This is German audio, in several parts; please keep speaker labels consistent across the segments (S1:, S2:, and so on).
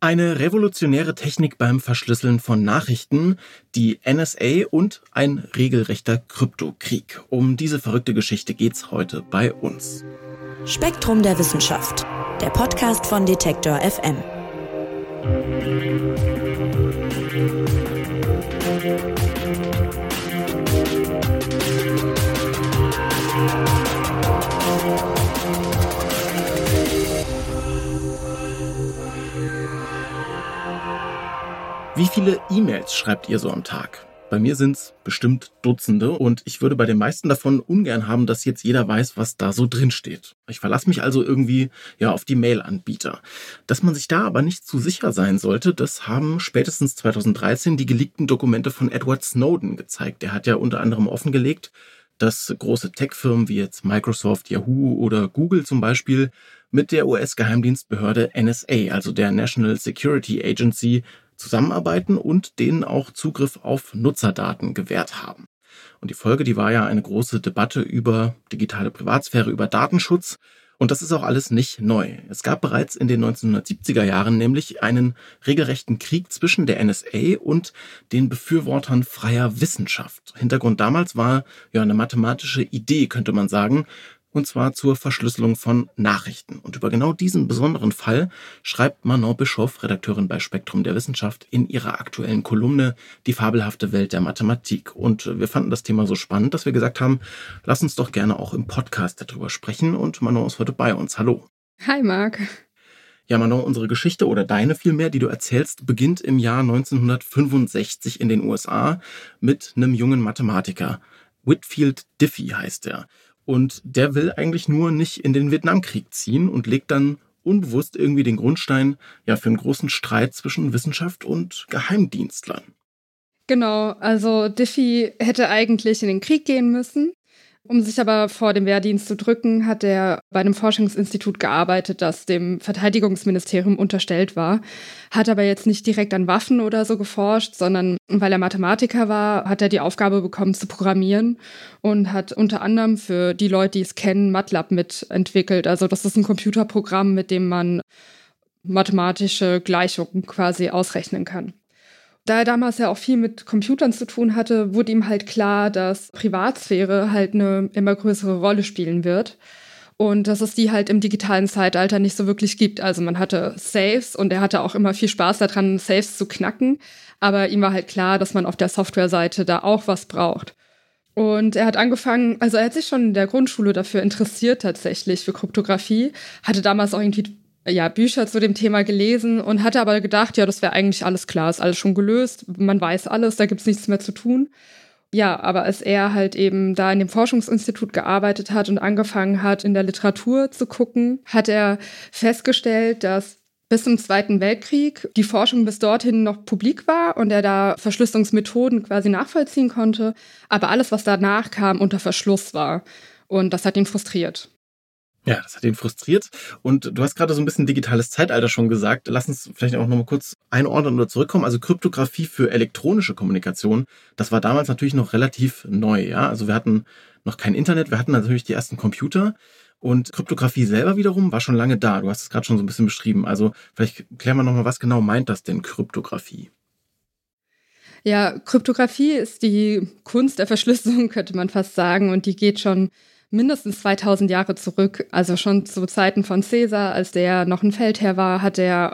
S1: Eine revolutionäre Technik beim Verschlüsseln von Nachrichten, die NSA und ein regelrechter Kryptokrieg. Um diese verrückte Geschichte geht's heute bei uns.
S2: Spektrum der Wissenschaft, der Podcast von Detektor FM.
S1: Wie viele E-Mails schreibt ihr so am Tag? Bei mir sind's bestimmt Dutzende und ich würde bei den meisten davon ungern haben, dass jetzt jeder weiß, was da so drin steht. Ich verlasse mich also irgendwie ja auf die Mail-Anbieter. Dass man sich da aber nicht zu sicher sein sollte, das haben spätestens 2013 die geleakten Dokumente von Edward Snowden gezeigt. Der hat ja unter anderem offengelegt, dass große Tech-Firmen wie jetzt Microsoft, Yahoo oder Google zum Beispiel mit der US-Geheimdienstbehörde NSA, also der National Security Agency, zusammenarbeiten und denen auch Zugriff auf Nutzerdaten gewährt haben. Und die Folge, die war ja eine große Debatte über digitale Privatsphäre, über Datenschutz. Und das ist auch alles nicht neu. Es gab bereits in den 1970er Jahren nämlich einen regelrechten Krieg zwischen der NSA und den Befürwortern freier Wissenschaft. Hintergrund damals war ja eine mathematische Idee, könnte man sagen, und zwar zur Verschlüsselung von Nachrichten. Und über genau diesen besonderen Fall schreibt Manon Bischoff, Redakteurin bei Spektrum der Wissenschaft, in ihrer aktuellen Kolumne Die fabelhafte Welt der Mathematik. Und wir fanden das Thema so spannend, dass wir gesagt haben, lass uns doch gerne auch im Podcast darüber sprechen. Und Manon ist heute bei uns. Hallo.
S3: Hi, Marc.
S1: Ja, Manon, unsere Geschichte oder deine vielmehr, die du erzählst, beginnt im Jahr 1965 in den USA mit einem jungen Mathematiker. Whitfield Diffie heißt er. Und der will eigentlich nur nicht in den Vietnamkrieg ziehen und legt dann unbewusst irgendwie den Grundstein ja für einen großen Streit zwischen Wissenschaft und Geheimdienstlern.
S3: Genau, also Diffie hätte eigentlich in den Krieg gehen müssen, um sich aber vor dem Wehrdienst zu drücken, hat er bei einem Forschungsinstitut gearbeitet, das dem Verteidigungsministerium unterstellt war, hat aber jetzt nicht direkt an Waffen oder so geforscht, sondern weil er Mathematiker war, hat er die Aufgabe bekommen zu programmieren und hat unter anderem für die Leute, die es kennen, MATLAB mitentwickelt. Also das ist ein Computerprogramm, mit dem man mathematische Gleichungen quasi ausrechnen kann da er damals ja auch viel mit Computern zu tun hatte, wurde ihm halt klar, dass Privatsphäre halt eine immer größere Rolle spielen wird. Und dass es die halt im digitalen Zeitalter nicht so wirklich gibt. Also man hatte Saves und er hatte auch immer viel Spaß daran, Saves zu knacken. Aber ihm war halt klar, dass man auf der Softwareseite da auch was braucht. Und er hat angefangen, also er hat sich schon in der Grundschule dafür interessiert tatsächlich für Kryptographie, hatte damals auch irgendwie ja, Bücher zu dem Thema gelesen und hatte aber gedacht, ja, das wäre eigentlich alles klar, ist alles schon gelöst, man weiß alles, da gibt's nichts mehr zu tun. Ja, aber als er halt eben da in dem Forschungsinstitut gearbeitet hat und angefangen hat, in der Literatur zu gucken, hat er festgestellt, dass bis zum Zweiten Weltkrieg die Forschung bis dorthin noch publik war und er da Verschlüsselungsmethoden quasi nachvollziehen konnte, aber alles, was danach kam, unter Verschluss war. Und das hat ihn frustriert.
S1: Ja, das hat ihn frustriert. Und du hast gerade so ein bisschen digitales Zeitalter schon gesagt. Lass uns vielleicht auch nochmal kurz einordnen oder zurückkommen. Also Kryptographie für elektronische Kommunikation, das war damals natürlich noch relativ neu. Ja, also wir hatten noch kein Internet, wir hatten natürlich die ersten Computer. Und Kryptographie selber wiederum war schon lange da. Du hast es gerade schon so ein bisschen beschrieben. Also vielleicht klären wir nochmal, was genau meint das denn Kryptographie?
S3: Ja, Kryptographie ist die Kunst der Verschlüsselung, könnte man fast sagen. Und die geht schon mindestens 2000 Jahre zurück, also schon zu Zeiten von Caesar, als der noch ein Feldherr war, hat er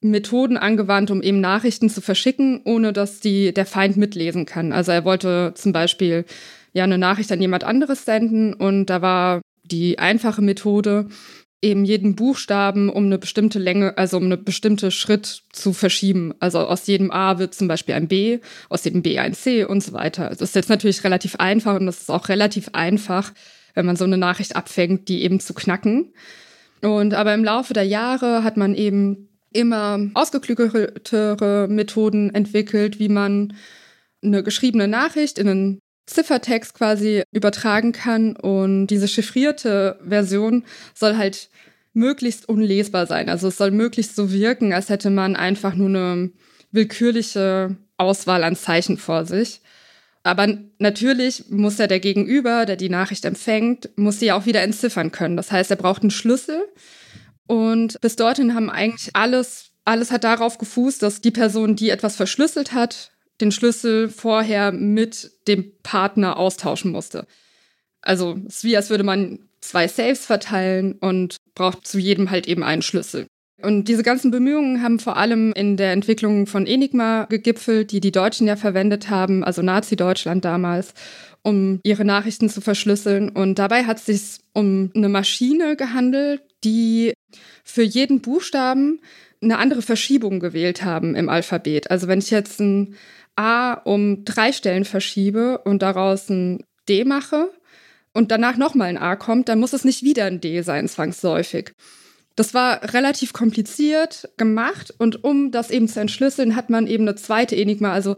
S3: Methoden angewandt, um eben Nachrichten zu verschicken, ohne dass die, der Feind mitlesen kann. Also er wollte zum Beispiel ja eine Nachricht an jemand anderes senden und da war die einfache Methode, eben jeden Buchstaben um eine bestimmte Länge, also um eine bestimmte Schritt zu verschieben. Also aus jedem A wird zum Beispiel ein B, aus jedem B ein C und so weiter. Das ist jetzt natürlich relativ einfach und das ist auch relativ einfach, wenn man so eine Nachricht abfängt, die eben zu knacken. Und aber im Laufe der Jahre hat man eben immer ausgeklügeltere Methoden entwickelt, wie man eine geschriebene Nachricht in einen Ziffertext quasi übertragen kann. Und diese chiffrierte Version soll halt möglichst unlesbar sein. Also es soll möglichst so wirken, als hätte man einfach nur eine willkürliche Auswahl an Zeichen vor sich. Aber natürlich muss ja der Gegenüber, der die Nachricht empfängt, muss sie ja auch wieder entziffern können. Das heißt, er braucht einen Schlüssel. Und bis dorthin haben eigentlich alles alles hat darauf gefußt, dass die Person, die etwas verschlüsselt hat, den Schlüssel vorher mit dem Partner austauschen musste. Also es ist wie, als würde man zwei Saves verteilen und braucht zu jedem halt eben einen Schlüssel. Und diese ganzen Bemühungen haben vor allem in der Entwicklung von Enigma gegipfelt, die die Deutschen ja verwendet haben, also Nazi-Deutschland damals, um ihre Nachrichten zu verschlüsseln. Und dabei hat es sich um eine Maschine gehandelt, die für jeden Buchstaben eine andere Verschiebung gewählt haben im Alphabet. Also wenn ich jetzt ein A um drei Stellen verschiebe und daraus ein D mache und danach nochmal ein A kommt, dann muss es nicht wieder ein D sein, zwangsläufig. Das war relativ kompliziert gemacht und um das eben zu entschlüsseln, hat man eben eine zweite Enigma, also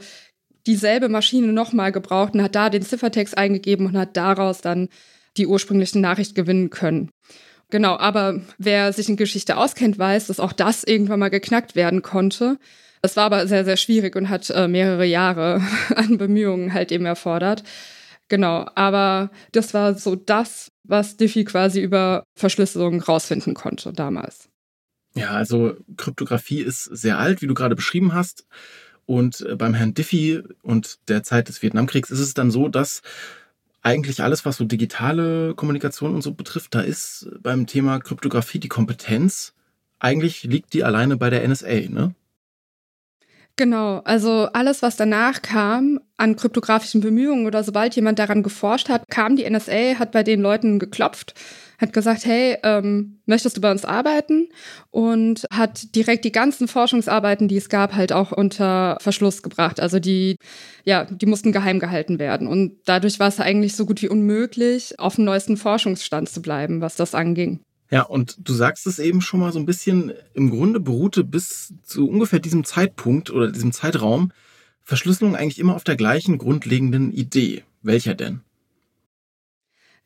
S3: dieselbe Maschine nochmal gebraucht und hat da den Ziffertext eingegeben und hat daraus dann die ursprüngliche Nachricht gewinnen können. Genau, aber wer sich in Geschichte auskennt, weiß, dass auch das irgendwann mal geknackt werden konnte. Es war aber sehr, sehr schwierig und hat äh, mehrere Jahre an Bemühungen halt eben erfordert. Genau, aber das war so das, was Diffie quasi über Verschlüsselung rausfinden konnte damals.
S1: Ja, also Kryptographie ist sehr alt, wie du gerade beschrieben hast. Und äh, beim Herrn Diffie und der Zeit des Vietnamkriegs ist es dann so, dass eigentlich alles, was so digitale Kommunikation und so betrifft, da ist beim Thema Kryptographie die Kompetenz, eigentlich liegt die alleine bei der NSA, ne?
S3: Genau, also alles, was danach kam an kryptografischen Bemühungen oder sobald jemand daran geforscht hat, kam die NSA, hat bei den Leuten geklopft, hat gesagt, hey, ähm, möchtest du bei uns arbeiten? Und hat direkt die ganzen Forschungsarbeiten, die es gab, halt auch unter Verschluss gebracht. Also die, ja, die mussten geheim gehalten werden. Und dadurch war es eigentlich so gut wie unmöglich, auf dem neuesten Forschungsstand zu bleiben, was das anging.
S1: Ja, und du sagst es eben schon mal so ein bisschen, im Grunde beruhte bis zu ungefähr diesem Zeitpunkt oder diesem Zeitraum Verschlüsselung eigentlich immer auf der gleichen grundlegenden Idee. Welcher denn?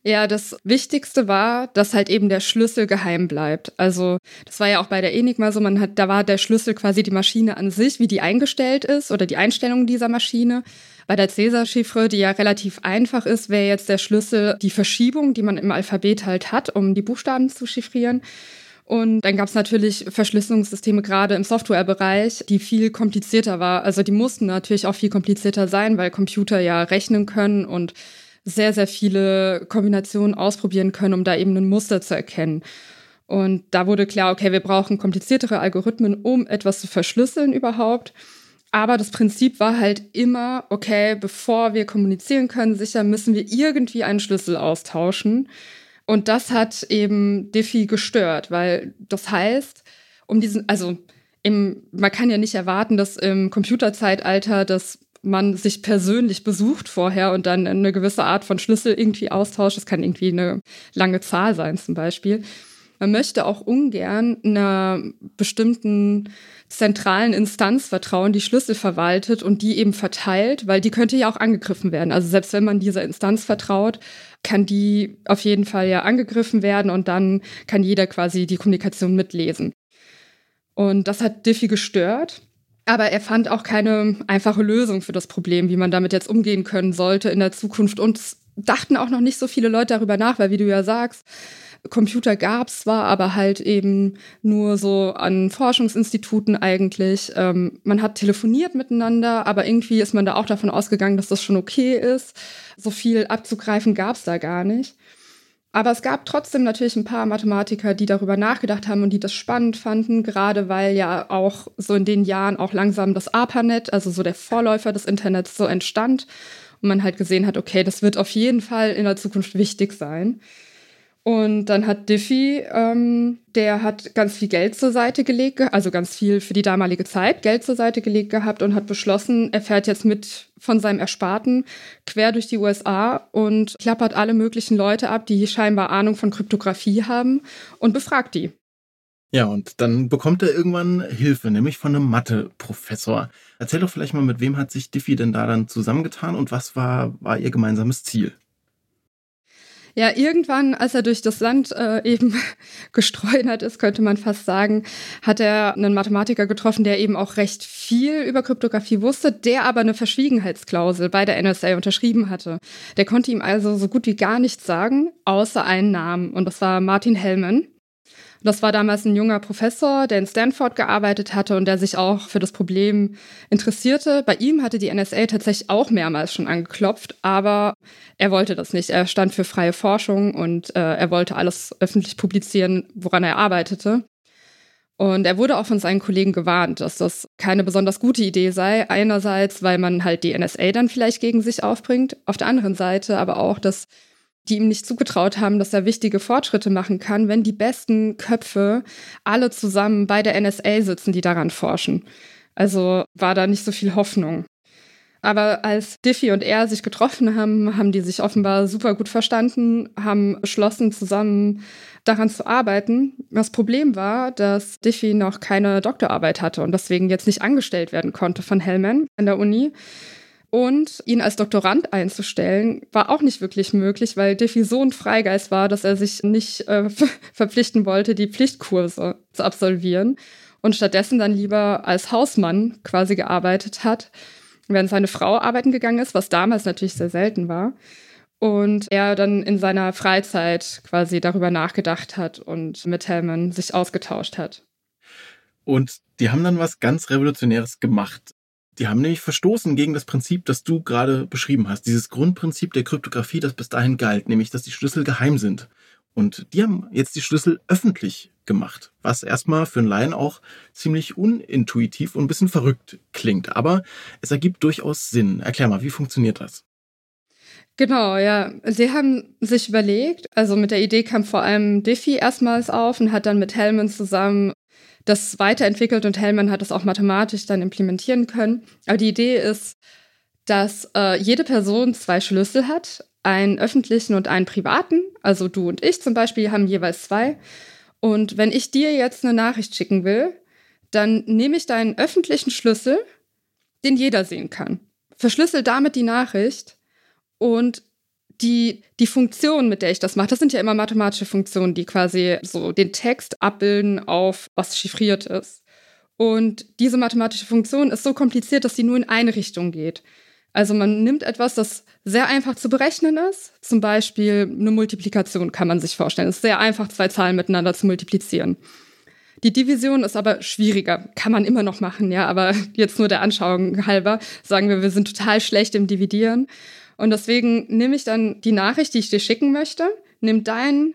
S3: Ja, das Wichtigste war, dass halt eben der Schlüssel geheim bleibt. Also das war ja auch bei der Enigma so, man hat, da war der Schlüssel quasi die Maschine an sich, wie die eingestellt ist oder die Einstellung dieser Maschine. Bei der Cäsar-Chiffre, die ja relativ einfach ist, wäre jetzt der Schlüssel die Verschiebung, die man im Alphabet halt hat, um die Buchstaben zu chiffrieren. Und dann gab es natürlich Verschlüsselungssysteme gerade im Softwarebereich, die viel komplizierter war. Also die mussten natürlich auch viel komplizierter sein, weil Computer ja rechnen können und sehr, sehr viele Kombinationen ausprobieren können, um da eben ein Muster zu erkennen. Und da wurde klar, okay, wir brauchen kompliziertere Algorithmen, um etwas zu verschlüsseln überhaupt. Aber das Prinzip war halt immer, okay, bevor wir kommunizieren können, sicher müssen wir irgendwie einen Schlüssel austauschen. Und das hat eben Diffie gestört, weil das heißt, um diesen, also im, man kann ja nicht erwarten, dass im Computerzeitalter das man sich persönlich besucht vorher und dann eine gewisse Art von Schlüssel irgendwie austauscht. Das kann irgendwie eine lange Zahl sein zum Beispiel. Man möchte auch ungern einer bestimmten zentralen Instanz vertrauen, die Schlüssel verwaltet und die eben verteilt, weil die könnte ja auch angegriffen werden. Also selbst wenn man dieser Instanz vertraut, kann die auf jeden Fall ja angegriffen werden und dann kann jeder quasi die Kommunikation mitlesen. Und das hat Diffie gestört. Aber er fand auch keine einfache Lösung für das Problem, wie man damit jetzt umgehen können sollte in der Zukunft. Und dachten auch noch nicht so viele Leute darüber nach, weil wie du ja sagst, Computer gab es zwar, aber halt eben nur so an Forschungsinstituten eigentlich. Ähm, man hat telefoniert miteinander, aber irgendwie ist man da auch davon ausgegangen, dass das schon okay ist. So viel abzugreifen gab es da gar nicht. Aber es gab trotzdem natürlich ein paar Mathematiker, die darüber nachgedacht haben und die das spannend fanden, gerade weil ja auch so in den Jahren auch langsam das ARPANET, also so der Vorläufer des Internets, so entstand. Und man halt gesehen hat, okay, das wird auf jeden Fall in der Zukunft wichtig sein. Und dann hat Diffie, ähm, der hat ganz viel Geld zur Seite gelegt, also ganz viel für die damalige Zeit Geld zur Seite gelegt gehabt und hat beschlossen, er fährt jetzt mit von seinem Ersparten quer durch die USA und klappert alle möglichen Leute ab, die scheinbar Ahnung von Kryptographie haben und befragt die.
S1: Ja, und dann bekommt er irgendwann Hilfe, nämlich von einem Mathe-Professor. Erzähl doch vielleicht mal, mit wem hat sich Diffie denn da dann zusammengetan und was war, war ihr gemeinsames Ziel?
S3: Ja, irgendwann, als er durch das Land äh, eben gestreunert ist, könnte man fast sagen, hat er einen Mathematiker getroffen, der eben auch recht viel über Kryptographie wusste, der aber eine Verschwiegenheitsklausel bei der NSA unterschrieben hatte. Der konnte ihm also so gut wie gar nichts sagen, außer einen Namen. Und das war Martin Hellman. Das war damals ein junger Professor, der in Stanford gearbeitet hatte und der sich auch für das Problem interessierte. Bei ihm hatte die NSA tatsächlich auch mehrmals schon angeklopft, aber er wollte das nicht. Er stand für freie Forschung und äh, er wollte alles öffentlich publizieren, woran er arbeitete. Und er wurde auch von seinen Kollegen gewarnt, dass das keine besonders gute Idee sei. Einerseits, weil man halt die NSA dann vielleicht gegen sich aufbringt. Auf der anderen Seite aber auch, dass die ihm nicht zugetraut haben, dass er wichtige Fortschritte machen kann, wenn die besten Köpfe alle zusammen bei der NSA sitzen, die daran forschen. Also war da nicht so viel Hoffnung. Aber als Diffie und er sich getroffen haben, haben die sich offenbar super gut verstanden, haben beschlossen, zusammen daran zu arbeiten. Das Problem war, dass Diffie noch keine Doktorarbeit hatte und deswegen jetzt nicht angestellt werden konnte von Hellman an der Uni. Und ihn als Doktorand einzustellen, war auch nicht wirklich möglich, weil Diffie so ein Freigeist war, dass er sich nicht äh, verpflichten wollte, die Pflichtkurse zu absolvieren und stattdessen dann lieber als Hausmann quasi gearbeitet hat, während seine Frau arbeiten gegangen ist, was damals natürlich sehr selten war. Und er dann in seiner Freizeit quasi darüber nachgedacht hat und mit Hellman sich ausgetauscht hat.
S1: Und die haben dann was ganz Revolutionäres gemacht. Die haben nämlich verstoßen gegen das Prinzip, das du gerade beschrieben hast. Dieses Grundprinzip der Kryptographie, das bis dahin galt, nämlich, dass die Schlüssel geheim sind. Und die haben jetzt die Schlüssel öffentlich gemacht, was erstmal für einen Laien auch ziemlich unintuitiv und ein bisschen verrückt klingt. Aber es ergibt durchaus Sinn. Erklär mal, wie funktioniert das?
S3: Genau, ja. Sie haben sich überlegt, also mit der Idee kam vor allem Diffie erstmals auf und hat dann mit Hellman zusammen das weiterentwickelt und Hellman hat das auch mathematisch dann implementieren können. Aber die Idee ist, dass äh, jede Person zwei Schlüssel hat, einen öffentlichen und einen privaten. Also du und ich zum Beispiel haben jeweils zwei. Und wenn ich dir jetzt eine Nachricht schicken will, dann nehme ich deinen öffentlichen Schlüssel, den jeder sehen kann, verschlüssel damit die Nachricht und die, die Funktion, mit der ich das mache, das sind ja immer mathematische Funktionen, die quasi so den Text abbilden auf was chiffriert ist. Und diese mathematische Funktion ist so kompliziert, dass sie nur in eine Richtung geht. Also man nimmt etwas, das sehr einfach zu berechnen ist. Zum Beispiel eine Multiplikation kann man sich vorstellen. Es ist sehr einfach, zwei Zahlen miteinander zu multiplizieren. Die Division ist aber schwieriger. Kann man immer noch machen, ja, aber jetzt nur der Anschauung halber sagen wir, wir sind total schlecht im Dividieren. Und deswegen nehme ich dann die Nachricht, die ich dir schicken möchte, nimm deinen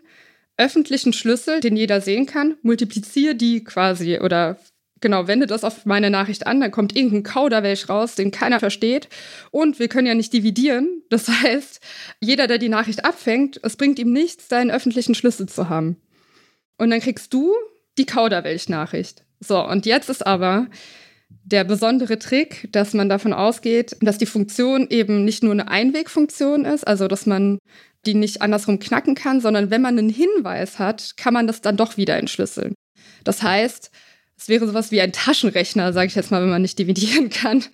S3: öffentlichen Schlüssel, den jeder sehen kann, multipliziere die quasi oder genau, wende das auf meine Nachricht an, dann kommt irgendein Kauderwelsch raus, den keiner versteht. Und wir können ja nicht dividieren. Das heißt, jeder, der die Nachricht abfängt, es bringt ihm nichts, deinen öffentlichen Schlüssel zu haben. Und dann kriegst du die Kauderwelsch-Nachricht. So, und jetzt ist aber der besondere Trick, dass man davon ausgeht, dass die Funktion eben nicht nur eine Einwegfunktion ist, also dass man die nicht andersrum knacken kann, sondern wenn man einen Hinweis hat, kann man das dann doch wieder entschlüsseln. Das heißt, es wäre sowas wie ein Taschenrechner, sage ich jetzt mal, wenn man nicht dividieren kann.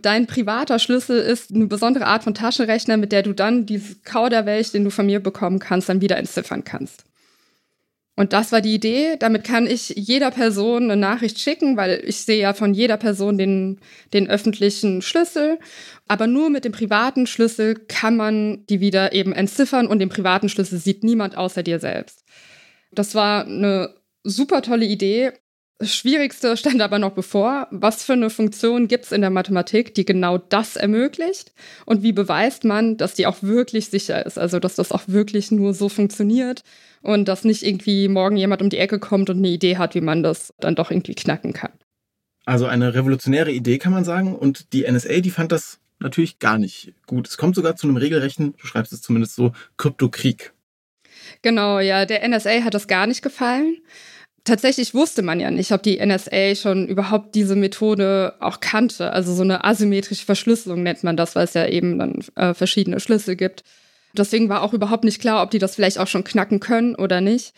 S3: Dein privater Schlüssel ist eine besondere Art von Taschenrechner, mit der du dann dieses Kauderwelsch, den du von mir bekommen kannst, dann wieder entziffern kannst. Und das war die Idee. Damit kann ich jeder Person eine Nachricht schicken, weil ich sehe ja von jeder Person den, den öffentlichen Schlüssel. Aber nur mit dem privaten Schlüssel kann man die wieder eben entziffern und den privaten Schlüssel sieht niemand außer dir selbst. Das war eine super tolle Idee. Das Schwierigste stand aber noch bevor. Was für eine Funktion gibt es in der Mathematik, die genau das ermöglicht? Und wie beweist man, dass die auch wirklich sicher ist? Also, dass das auch wirklich nur so funktioniert und dass nicht irgendwie morgen jemand um die Ecke kommt und eine Idee hat, wie man das dann doch irgendwie knacken kann.
S1: Also eine revolutionäre Idee kann man sagen und die NSA, die fand das natürlich gar nicht gut. Es kommt sogar zu einem regelrechten, du schreibst es zumindest so, Kryptokrieg.
S3: Genau, ja, der NSA hat das gar nicht gefallen. Tatsächlich wusste man ja nicht, ob die NSA schon überhaupt diese Methode auch kannte. Also so eine asymmetrische Verschlüsselung nennt man das, weil es ja eben dann äh, verschiedene Schlüssel gibt. Deswegen war auch überhaupt nicht klar, ob die das vielleicht auch schon knacken können oder nicht.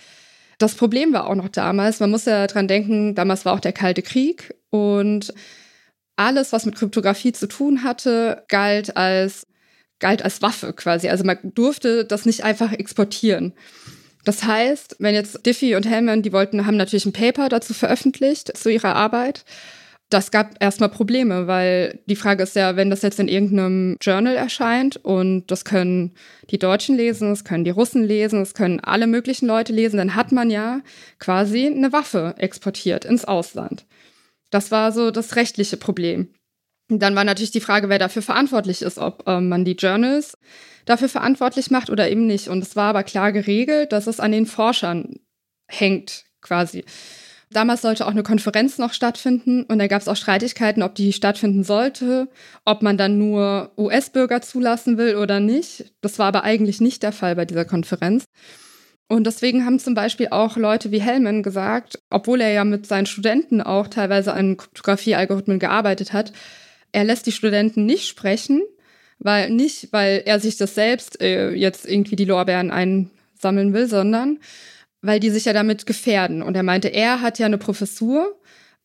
S3: Das Problem war auch noch damals, man muss ja dran denken, damals war auch der Kalte Krieg und alles, was mit Kryptographie zu tun hatte, galt als, galt als Waffe quasi. Also man durfte das nicht einfach exportieren. Das heißt, wenn jetzt Diffie und Hellman, die wollten, haben natürlich ein Paper dazu veröffentlicht, zu ihrer Arbeit. Das gab erstmal Probleme, weil die Frage ist ja, wenn das jetzt in irgendeinem Journal erscheint und das können die Deutschen lesen, das können die Russen lesen, das können alle möglichen Leute lesen, dann hat man ja quasi eine Waffe exportiert ins Ausland. Das war so das rechtliche Problem. Dann war natürlich die Frage, wer dafür verantwortlich ist, ob äh, man die Journals dafür verantwortlich macht oder eben nicht. Und es war aber klar geregelt, dass es an den Forschern hängt, quasi. Damals sollte auch eine Konferenz noch stattfinden und da gab es auch Streitigkeiten, ob die stattfinden sollte, ob man dann nur US-Bürger zulassen will oder nicht. Das war aber eigentlich nicht der Fall bei dieser Konferenz. Und deswegen haben zum Beispiel auch Leute wie Hellman gesagt, obwohl er ja mit seinen Studenten auch teilweise an Kryptographie-Algorithmen gearbeitet hat, er lässt die Studenten nicht sprechen, weil nicht, weil er sich das selbst äh, jetzt irgendwie die Lorbeeren einsammeln will, sondern weil die sich ja damit gefährden. Und er meinte, er hat ja eine Professur.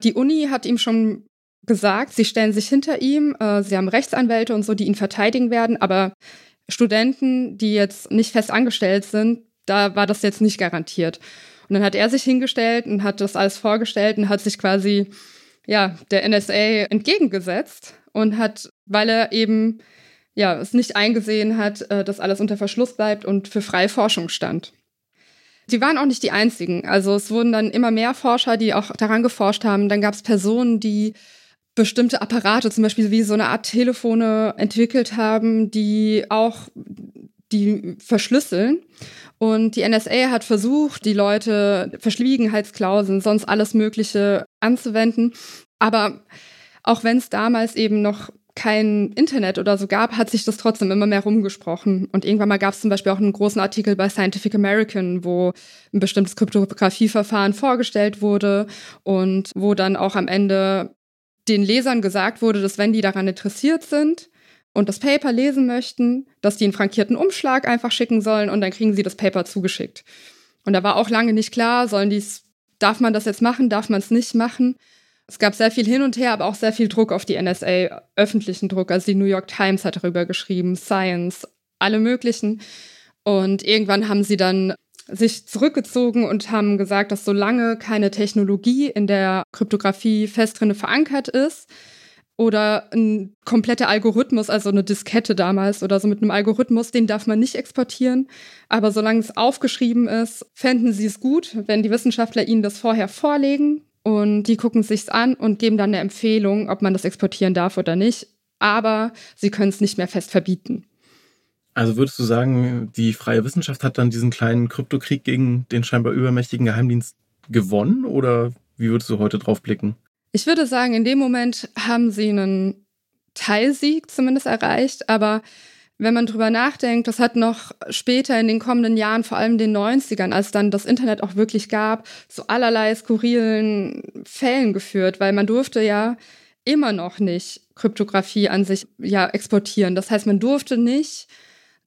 S3: Die Uni hat ihm schon gesagt, sie stellen sich hinter ihm, äh, sie haben Rechtsanwälte und so, die ihn verteidigen werden, aber Studenten, die jetzt nicht fest angestellt sind, da war das jetzt nicht garantiert. Und dann hat er sich hingestellt und hat das alles vorgestellt und hat sich quasi ja der NSA entgegengesetzt und hat, weil er eben ja es nicht eingesehen hat, äh, dass alles unter Verschluss bleibt und für freie Forschung stand. Sie waren auch nicht die einzigen. Also es wurden dann immer mehr Forscher, die auch daran geforscht haben. Dann gab es Personen, die bestimmte Apparate, zum Beispiel wie so eine Art Telefone entwickelt haben, die auch die verschlüsseln. Und die NSA hat versucht, die Leute Verschwiegenheitsklauseln, sonst alles Mögliche anzuwenden. Aber auch wenn es damals eben noch kein Internet oder so gab, hat sich das trotzdem immer mehr rumgesprochen. Und irgendwann mal gab es zum Beispiel auch einen großen Artikel bei Scientific American, wo ein bestimmtes Kryptografieverfahren vorgestellt wurde und wo dann auch am Ende den Lesern gesagt wurde, dass wenn die daran interessiert sind und das Paper lesen möchten, dass die einen frankierten Umschlag einfach schicken sollen und dann kriegen sie das Paper zugeschickt. Und da war auch lange nicht klar, sollen dies, darf man das jetzt machen, darf man es nicht machen. Es gab sehr viel hin und her, aber auch sehr viel Druck auf die NSA, öffentlichen Druck. Also die New York Times hat darüber geschrieben, Science, alle möglichen. Und irgendwann haben sie dann sich zurückgezogen und haben gesagt, dass solange keine Technologie in der Kryptographie fest drin verankert ist oder ein kompletter Algorithmus, also eine Diskette damals oder so mit einem Algorithmus, den darf man nicht exportieren. Aber solange es aufgeschrieben ist, fänden sie es gut, wenn die Wissenschaftler ihnen das vorher vorlegen und die gucken es sich an und geben dann eine Empfehlung, ob man das exportieren darf oder nicht. Aber sie können es nicht mehr fest verbieten.
S1: Also würdest du sagen, die freie Wissenschaft hat dann diesen kleinen Kryptokrieg gegen den scheinbar übermächtigen Geheimdienst gewonnen? Oder wie würdest du heute drauf blicken?
S3: Ich würde sagen, in dem Moment haben sie einen Teilsieg zumindest erreicht, aber wenn man drüber nachdenkt, das hat noch später in den kommenden Jahren, vor allem den 90ern, als dann das Internet auch wirklich gab, zu allerlei skurrilen Fällen geführt, weil man durfte ja immer noch nicht Kryptographie an sich ja exportieren. Das heißt, man durfte nicht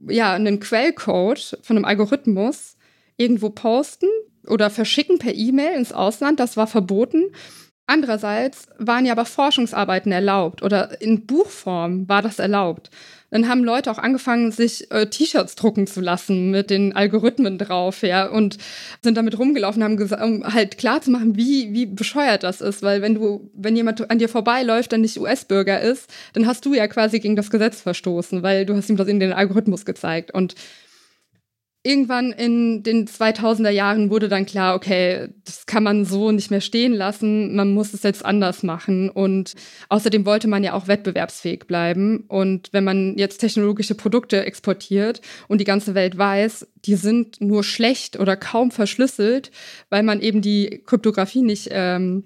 S3: ja einen Quellcode von einem Algorithmus irgendwo posten oder verschicken per E-Mail ins Ausland, das war verboten. Andererseits waren ja aber Forschungsarbeiten erlaubt oder in Buchform war das erlaubt. Dann haben Leute auch angefangen, sich äh, T-Shirts drucken zu lassen mit den Algorithmen drauf, ja, und sind damit rumgelaufen, haben gesagt, um halt klar zu machen, wie, wie bescheuert das ist, weil wenn du, wenn jemand an dir vorbeiläuft, der nicht US-Bürger ist, dann hast du ja quasi gegen das Gesetz verstoßen, weil du hast ihm das in den Algorithmus gezeigt. Und irgendwann in den 2000er Jahren wurde dann klar, okay, das kann man so nicht mehr stehen lassen, man muss es jetzt anders machen. Und außerdem wollte man ja auch wettbewerbsfähig bleiben. Und wenn man jetzt technologische Produkte exportiert und die ganze Welt weiß, die sind nur schlecht oder kaum verschlüsselt, weil man eben die Kryptographie nicht, ähm,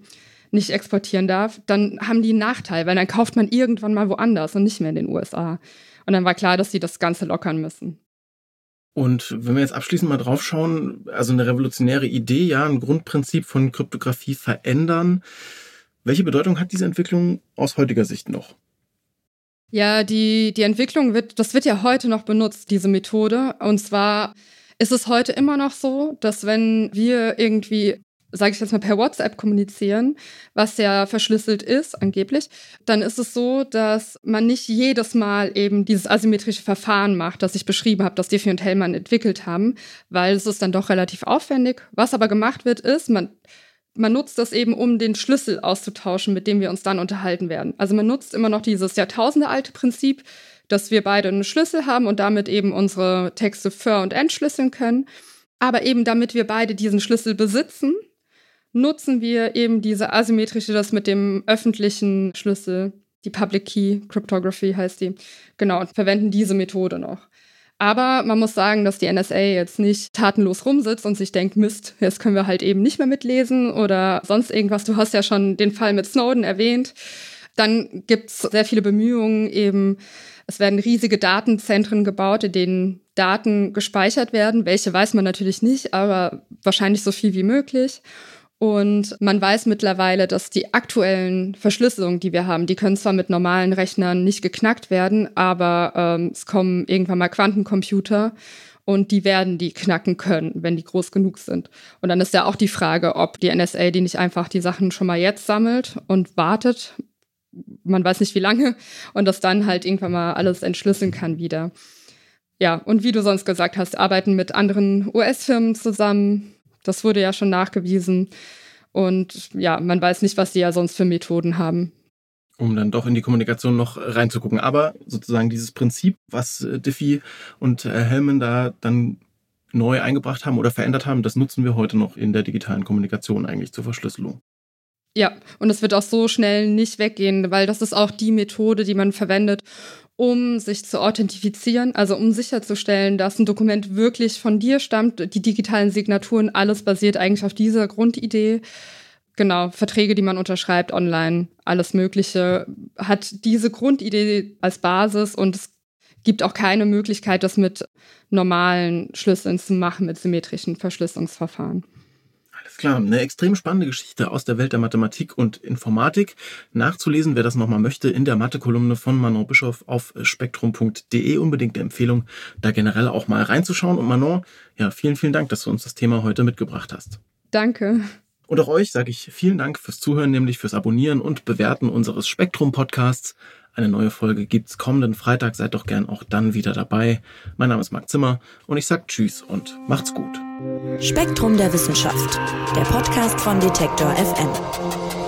S3: nicht exportieren darf, dann haben die einen Nachteil, weil dann kauft man irgendwann mal woanders und nicht mehr in den USA. Und dann war klar, dass sie das Ganze lockern müssen.
S1: Und wenn wir jetzt abschließend mal drauf schauen, also eine revolutionäre Idee, ja, ein Grundprinzip von Kryptographie verändern. Welche Bedeutung hat diese Entwicklung aus heutiger Sicht noch?
S3: Ja, die, die Entwicklung wird, das wird ja heute noch benutzt, diese Methode. Und zwar ist es heute immer noch so, dass wenn wir irgendwie sage ich jetzt mal, per WhatsApp kommunizieren, was ja verschlüsselt ist, angeblich, dann ist es so, dass man nicht jedes Mal eben dieses asymmetrische Verfahren macht, das ich beschrieben habe, das Diffie und Hellman entwickelt haben, weil es ist dann doch relativ aufwendig. Was aber gemacht wird, ist, man man nutzt das eben, um den Schlüssel auszutauschen, mit dem wir uns dann unterhalten werden. Also man nutzt immer noch dieses jahrtausendealte Prinzip, dass wir beide einen Schlüssel haben und damit eben unsere Texte ver- und entschlüsseln können. Aber eben damit wir beide diesen Schlüssel besitzen, nutzen wir eben diese asymmetrische, das mit dem öffentlichen Schlüssel, die Public Key Cryptography heißt die, genau, und verwenden diese Methode noch. Aber man muss sagen, dass die NSA jetzt nicht tatenlos rumsitzt und sich denkt, Mist, jetzt können wir halt eben nicht mehr mitlesen oder sonst irgendwas. Du hast ja schon den Fall mit Snowden erwähnt. Dann gibt es sehr viele Bemühungen, eben, es werden riesige Datenzentren gebaut, in denen Daten gespeichert werden. Welche weiß man natürlich nicht, aber wahrscheinlich so viel wie möglich. Und man weiß mittlerweile, dass die aktuellen Verschlüsselungen, die wir haben, die können zwar mit normalen Rechnern nicht geknackt werden, aber ähm, es kommen irgendwann mal Quantencomputer und die werden die knacken können, wenn die groß genug sind. Und dann ist ja auch die Frage, ob die NSA die nicht einfach die Sachen schon mal jetzt sammelt und wartet, man weiß nicht wie lange, und das dann halt irgendwann mal alles entschlüsseln kann wieder. Ja, und wie du sonst gesagt hast, arbeiten mit anderen US-Firmen zusammen, das wurde ja schon nachgewiesen. Und ja, man weiß nicht, was die ja sonst für Methoden haben.
S1: Um dann doch in die Kommunikation noch reinzugucken. Aber sozusagen dieses Prinzip, was äh, Diffie und äh, Hellman da dann neu eingebracht haben oder verändert haben, das nutzen wir heute noch in der digitalen Kommunikation eigentlich zur Verschlüsselung.
S3: Ja, und es wird auch so schnell nicht weggehen, weil das ist auch die Methode, die man verwendet, um sich zu authentifizieren, also um sicherzustellen, dass ein Dokument wirklich von dir stammt. Die digitalen Signaturen, alles basiert eigentlich auf dieser Grundidee. Genau, Verträge, die man unterschreibt online, alles Mögliche, hat diese Grundidee als Basis und es gibt auch keine Möglichkeit, das mit normalen Schlüsseln zu machen, mit symmetrischen Verschlüsselungsverfahren.
S1: Klar, eine extrem spannende Geschichte aus der Welt der Mathematik und Informatik. Nachzulesen, wer das nochmal möchte, in der Mathe-Kolumne von Manon Bischoff auf spektrum.de. Unbedingt eine Empfehlung, da generell auch mal reinzuschauen. Und Manon, ja, vielen, vielen Dank, dass du uns das Thema heute mitgebracht hast.
S3: Danke.
S1: Und auch euch sage ich vielen Dank fürs Zuhören, nämlich fürs Abonnieren und Bewerten unseres Spektrum-Podcasts. Eine neue Folge gibt's kommenden Freitag. Seid doch gern auch dann wieder dabei. Mein Name ist Marc Zimmer und ich sag Tschüss und macht's gut.
S2: Spektrum der Wissenschaft, der Podcast von Detektor FM.